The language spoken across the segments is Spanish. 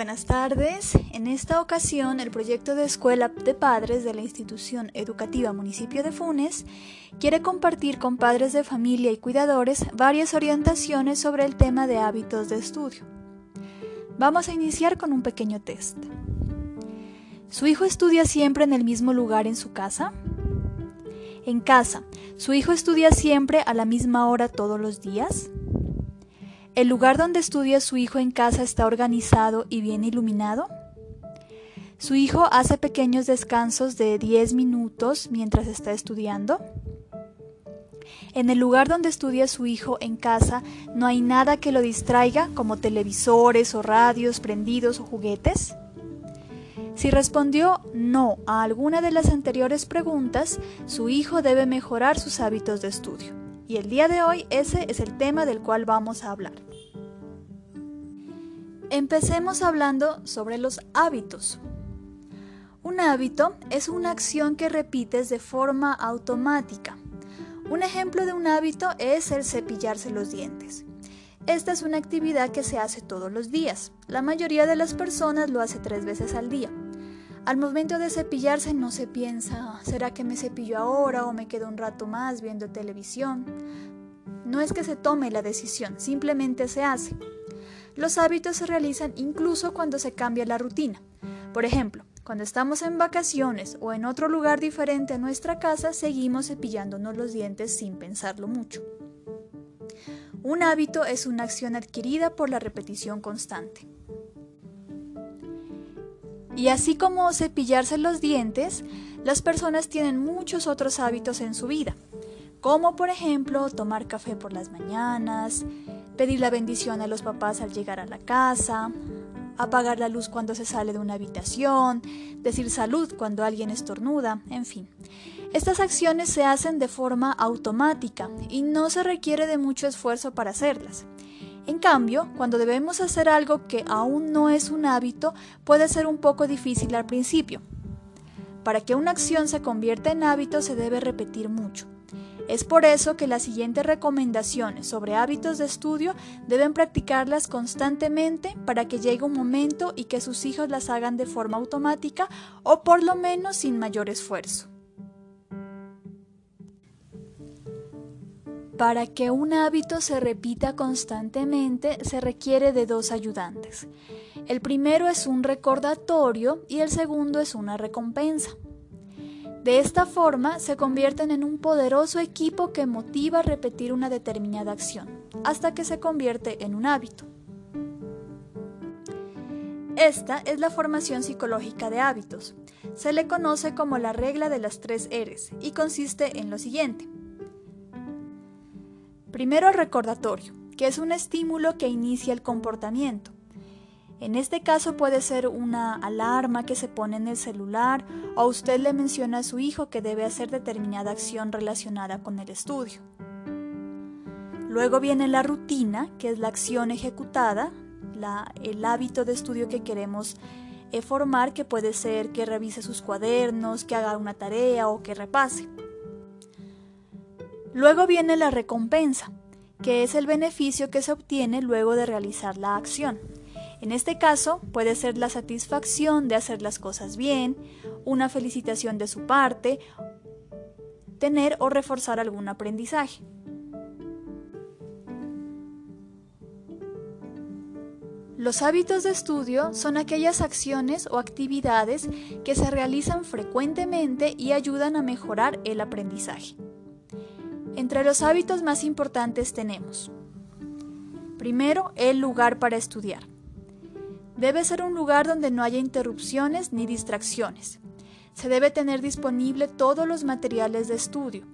buenas tardes. En esta ocasión, el proyecto de escuela de padres de la institución educativa Municipio de Funes quiere compartir con padres de familia y cuidadores varias orientaciones sobre el tema de hábitos de estudio. Vamos a iniciar con un pequeño test. ¿Su hijo estudia siempre en el mismo lugar en su casa? En casa, ¿su hijo estudia siempre a la misma hora todos los días? ¿El lugar donde estudia su hijo en casa está organizado y bien iluminado? ¿Su hijo hace pequeños descansos de 10 minutos mientras está estudiando? En el lugar donde estudia su hijo en casa no hay nada que lo distraiga como televisores o radios prendidos o juguetes. Si respondió no a alguna de las anteriores preguntas, su hijo debe mejorar sus hábitos de estudio. Y el día de hoy ese es el tema del cual vamos a hablar. Empecemos hablando sobre los hábitos. Un hábito es una acción que repites de forma automática. Un ejemplo de un hábito es el cepillarse los dientes. Esta es una actividad que se hace todos los días. La mayoría de las personas lo hace tres veces al día. Al momento de cepillarse no se piensa, ¿será que me cepillo ahora o me quedo un rato más viendo televisión? No es que se tome la decisión, simplemente se hace. Los hábitos se realizan incluso cuando se cambia la rutina. Por ejemplo, cuando estamos en vacaciones o en otro lugar diferente a nuestra casa, seguimos cepillándonos los dientes sin pensarlo mucho. Un hábito es una acción adquirida por la repetición constante. Y así como cepillarse los dientes, las personas tienen muchos otros hábitos en su vida, como por ejemplo tomar café por las mañanas, pedir la bendición a los papás al llegar a la casa, apagar la luz cuando se sale de una habitación, decir salud cuando alguien estornuda, en fin. Estas acciones se hacen de forma automática y no se requiere de mucho esfuerzo para hacerlas. En cambio, cuando debemos hacer algo que aún no es un hábito, puede ser un poco difícil al principio. Para que una acción se convierta en hábito se debe repetir mucho. Es por eso que las siguientes recomendaciones sobre hábitos de estudio deben practicarlas constantemente para que llegue un momento y que sus hijos las hagan de forma automática o por lo menos sin mayor esfuerzo. Para que un hábito se repita constantemente se requiere de dos ayudantes. El primero es un recordatorio y el segundo es una recompensa. De esta forma se convierten en un poderoso equipo que motiva a repetir una determinada acción, hasta que se convierte en un hábito. Esta es la formación psicológica de hábitos. Se le conoce como la regla de las tres R's y consiste en lo siguiente. Primero el recordatorio, que es un estímulo que inicia el comportamiento. En este caso puede ser una alarma que se pone en el celular o usted le menciona a su hijo que debe hacer determinada acción relacionada con el estudio. Luego viene la rutina, que es la acción ejecutada, el hábito de estudio que queremos eh, formar, que puede ser que revise sus cuadernos, que haga una tarea o que repase. Luego viene la recompensa, que es el beneficio que se obtiene luego de realizar la acción. En este caso puede ser la satisfacción de hacer las cosas bien, una felicitación de su parte, tener o reforzar algún aprendizaje. Los hábitos de estudio son aquellas acciones o actividades que se realizan frecuentemente y ayudan a mejorar el aprendizaje. Entre los hábitos más importantes tenemos, primero, el lugar para estudiar. Debe ser un lugar donde no haya interrupciones ni distracciones. Se debe tener disponible todos los materiales de estudio.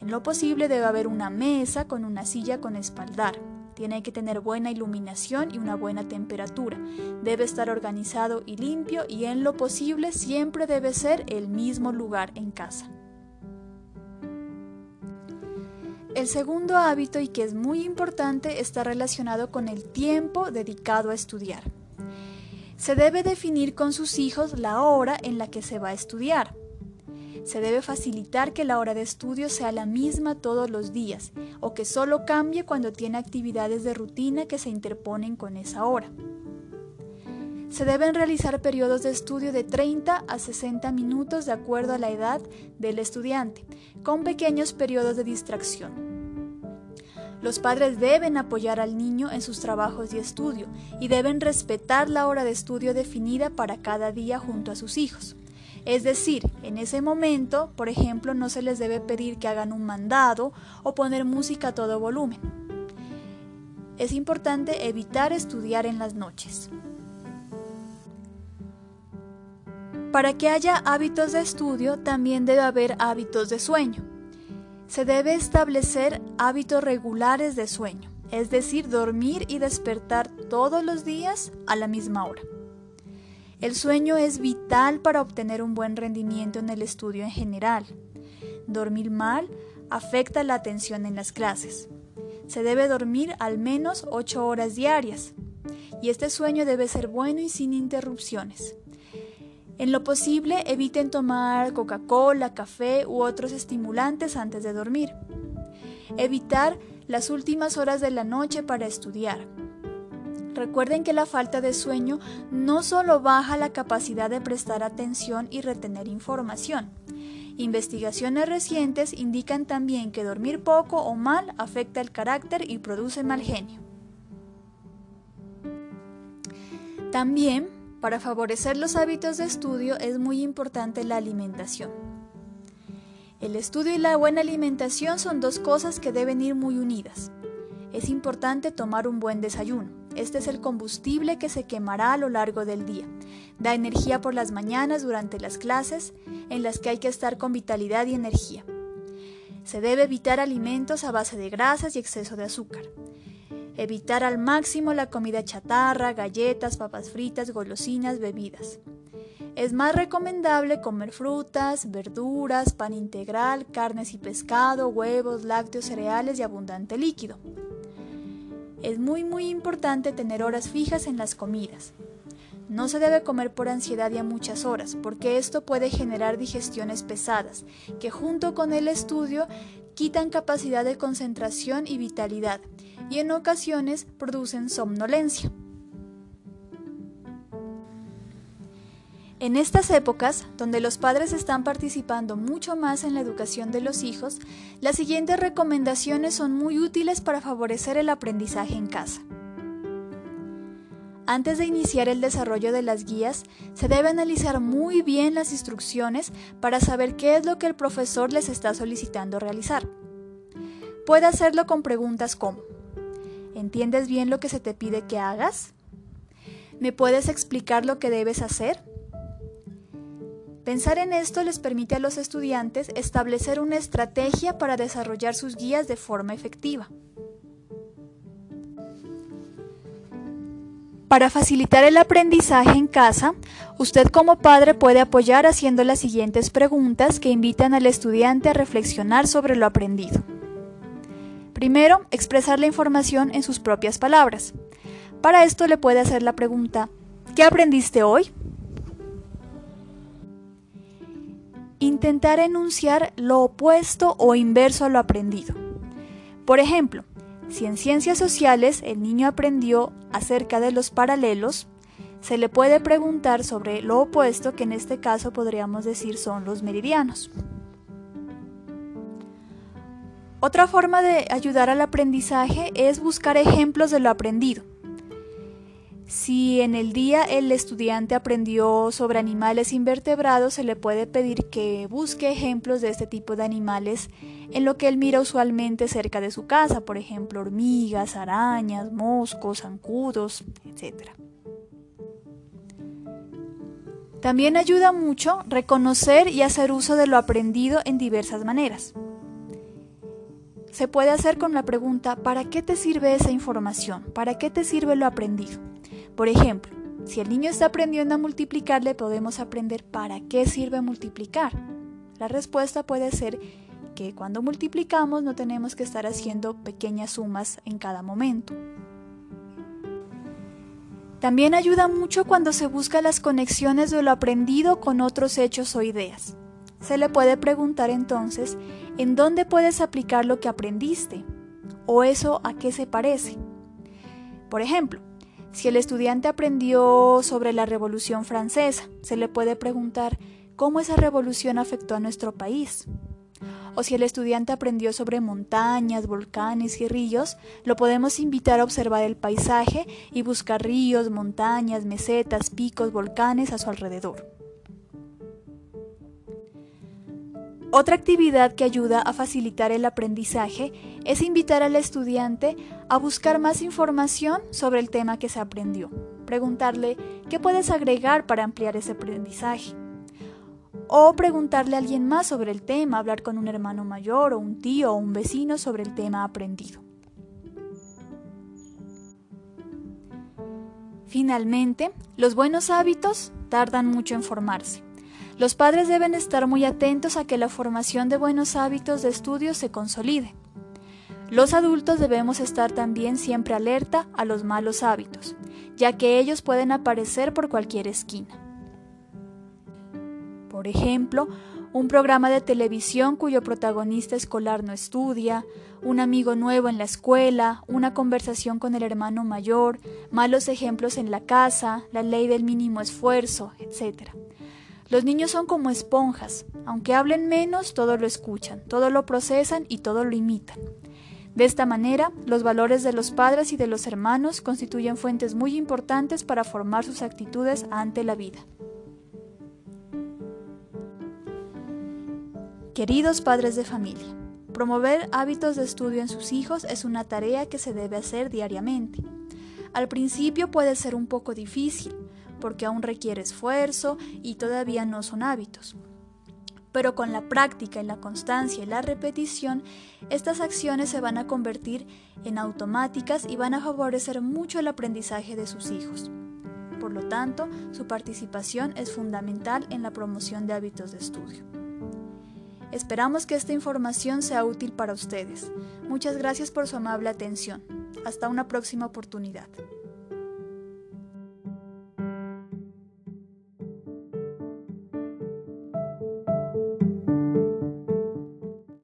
En lo posible debe haber una mesa con una silla con espaldar. Tiene que tener buena iluminación y una buena temperatura. Debe estar organizado y limpio y en lo posible siempre debe ser el mismo lugar en casa. El segundo hábito y que es muy importante está relacionado con el tiempo dedicado a estudiar. Se debe definir con sus hijos la hora en la que se va a estudiar. Se debe facilitar que la hora de estudio sea la misma todos los días o que solo cambie cuando tiene actividades de rutina que se interponen con esa hora. Se deben realizar periodos de estudio de 30 a 60 minutos de acuerdo a la edad del estudiante, con pequeños periodos de distracción. Los padres deben apoyar al niño en sus trabajos y estudio y deben respetar la hora de estudio definida para cada día junto a sus hijos. Es decir, en ese momento, por ejemplo, no se les debe pedir que hagan un mandado o poner música a todo volumen. Es importante evitar estudiar en las noches. Para que haya hábitos de estudio, también debe haber hábitos de sueño. Se debe establecer hábitos regulares de sueño, es decir, dormir y despertar todos los días a la misma hora. El sueño es vital para obtener un buen rendimiento en el estudio en general. Dormir mal afecta la atención en las clases. Se debe dormir al menos 8 horas diarias y este sueño debe ser bueno y sin interrupciones. En lo posible, eviten tomar Coca-Cola, café u otros estimulantes antes de dormir. Evitar las últimas horas de la noche para estudiar. Recuerden que la falta de sueño no solo baja la capacidad de prestar atención y retener información. Investigaciones recientes indican también que dormir poco o mal afecta el carácter y produce mal genio. También para favorecer los hábitos de estudio es muy importante la alimentación. El estudio y la buena alimentación son dos cosas que deben ir muy unidas. Es importante tomar un buen desayuno. Este es el combustible que se quemará a lo largo del día. Da energía por las mañanas durante las clases en las que hay que estar con vitalidad y energía. Se debe evitar alimentos a base de grasas y exceso de azúcar. Evitar al máximo la comida chatarra, galletas, papas fritas, golosinas, bebidas. Es más recomendable comer frutas, verduras, pan integral, carnes y pescado, huevos, lácteos, cereales y abundante líquido. Es muy muy importante tener horas fijas en las comidas. No se debe comer por ansiedad y a muchas horas, porque esto puede generar digestiones pesadas, que junto con el estudio quitan capacidad de concentración y vitalidad, y en ocasiones producen somnolencia. En estas épocas, donde los padres están participando mucho más en la educación de los hijos, las siguientes recomendaciones son muy útiles para favorecer el aprendizaje en casa. Antes de iniciar el desarrollo de las guías, se debe analizar muy bien las instrucciones para saber qué es lo que el profesor les está solicitando realizar. Puede hacerlo con preguntas como ¿Entiendes bien lo que se te pide que hagas? ¿Me puedes explicar lo que debes hacer? Pensar en esto les permite a los estudiantes establecer una estrategia para desarrollar sus guías de forma efectiva. Para facilitar el aprendizaje en casa, usted como padre puede apoyar haciendo las siguientes preguntas que invitan al estudiante a reflexionar sobre lo aprendido. Primero, expresar la información en sus propias palabras. Para esto le puede hacer la pregunta, ¿qué aprendiste hoy? Intentar enunciar lo opuesto o inverso a lo aprendido. Por ejemplo, si en ciencias sociales el niño aprendió acerca de los paralelos, se le puede preguntar sobre lo opuesto, que en este caso podríamos decir son los meridianos. Otra forma de ayudar al aprendizaje es buscar ejemplos de lo aprendido. Si en el día el estudiante aprendió sobre animales invertebrados, se le puede pedir que busque ejemplos de este tipo de animales en lo que él mira usualmente cerca de su casa, por ejemplo, hormigas, arañas, moscos, zancudos, etc. También ayuda mucho reconocer y hacer uso de lo aprendido en diversas maneras se puede hacer con la pregunta ¿para qué te sirve esa información? ¿Para qué te sirve lo aprendido? Por ejemplo, si el niño está aprendiendo a multiplicar, le podemos aprender ¿para qué sirve multiplicar? La respuesta puede ser que cuando multiplicamos no tenemos que estar haciendo pequeñas sumas en cada momento. También ayuda mucho cuando se busca las conexiones de lo aprendido con otros hechos o ideas. Se le puede preguntar entonces, ¿en dónde puedes aplicar lo que aprendiste? ¿O eso a qué se parece? Por ejemplo, Si el estudiante aprendió sobre la Revolución Francesa, se le puede preguntar cómo esa revolución afectó a nuestro país. O si el estudiante aprendió sobre montañas, volcanes y ríos, lo podemos invitar a observar el paisaje y buscar ríos, montañas, mesetas, picos, volcanes a su alrededor. Otra actividad que ayuda a facilitar el aprendizaje es invitar al estudiante a buscar más información sobre el tema que se aprendió. Preguntarle qué puedes agregar para ampliar ese aprendizaje. O preguntarle a alguien más sobre el tema, hablar con un hermano mayor o un tío o un vecino sobre el tema aprendido. Finalmente, los buenos hábitos tardan mucho en formarse. Los padres deben estar muy atentos a que la formación de buenos hábitos de estudio se consolide. Los adultos debemos estar también siempre alerta a los malos hábitos, ya que ellos pueden aparecer por cualquier esquina. Por ejemplo, un programa de televisión cuyo protagonista escolar no estudia, un amigo nuevo en la escuela, una conversación con el hermano mayor, malos ejemplos en la casa, la ley del mínimo esfuerzo, etc. Los niños son como esponjas, aunque hablen menos, todo lo escuchan, todo lo procesan y todo lo imitan. De esta manera, los valores de los padres y de los hermanos constituyen fuentes muy importantes para formar sus actitudes ante la vida. Queridos padres de familia, promover hábitos de estudio en sus hijos es una tarea que se debe hacer diariamente. Al principio puede ser un poco difícil, porque aún requiere esfuerzo y todavía no son hábitos. Pero con la práctica y la constancia y la repetición, estas acciones se van a convertir en automáticas y van a favorecer mucho el aprendizaje de sus hijos. Por lo tanto, su participación es fundamental en la promoción de hábitos de estudio. Esperamos que esta información sea útil para ustedes. Muchas gracias por su amable atención. Hasta una próxima oportunidad.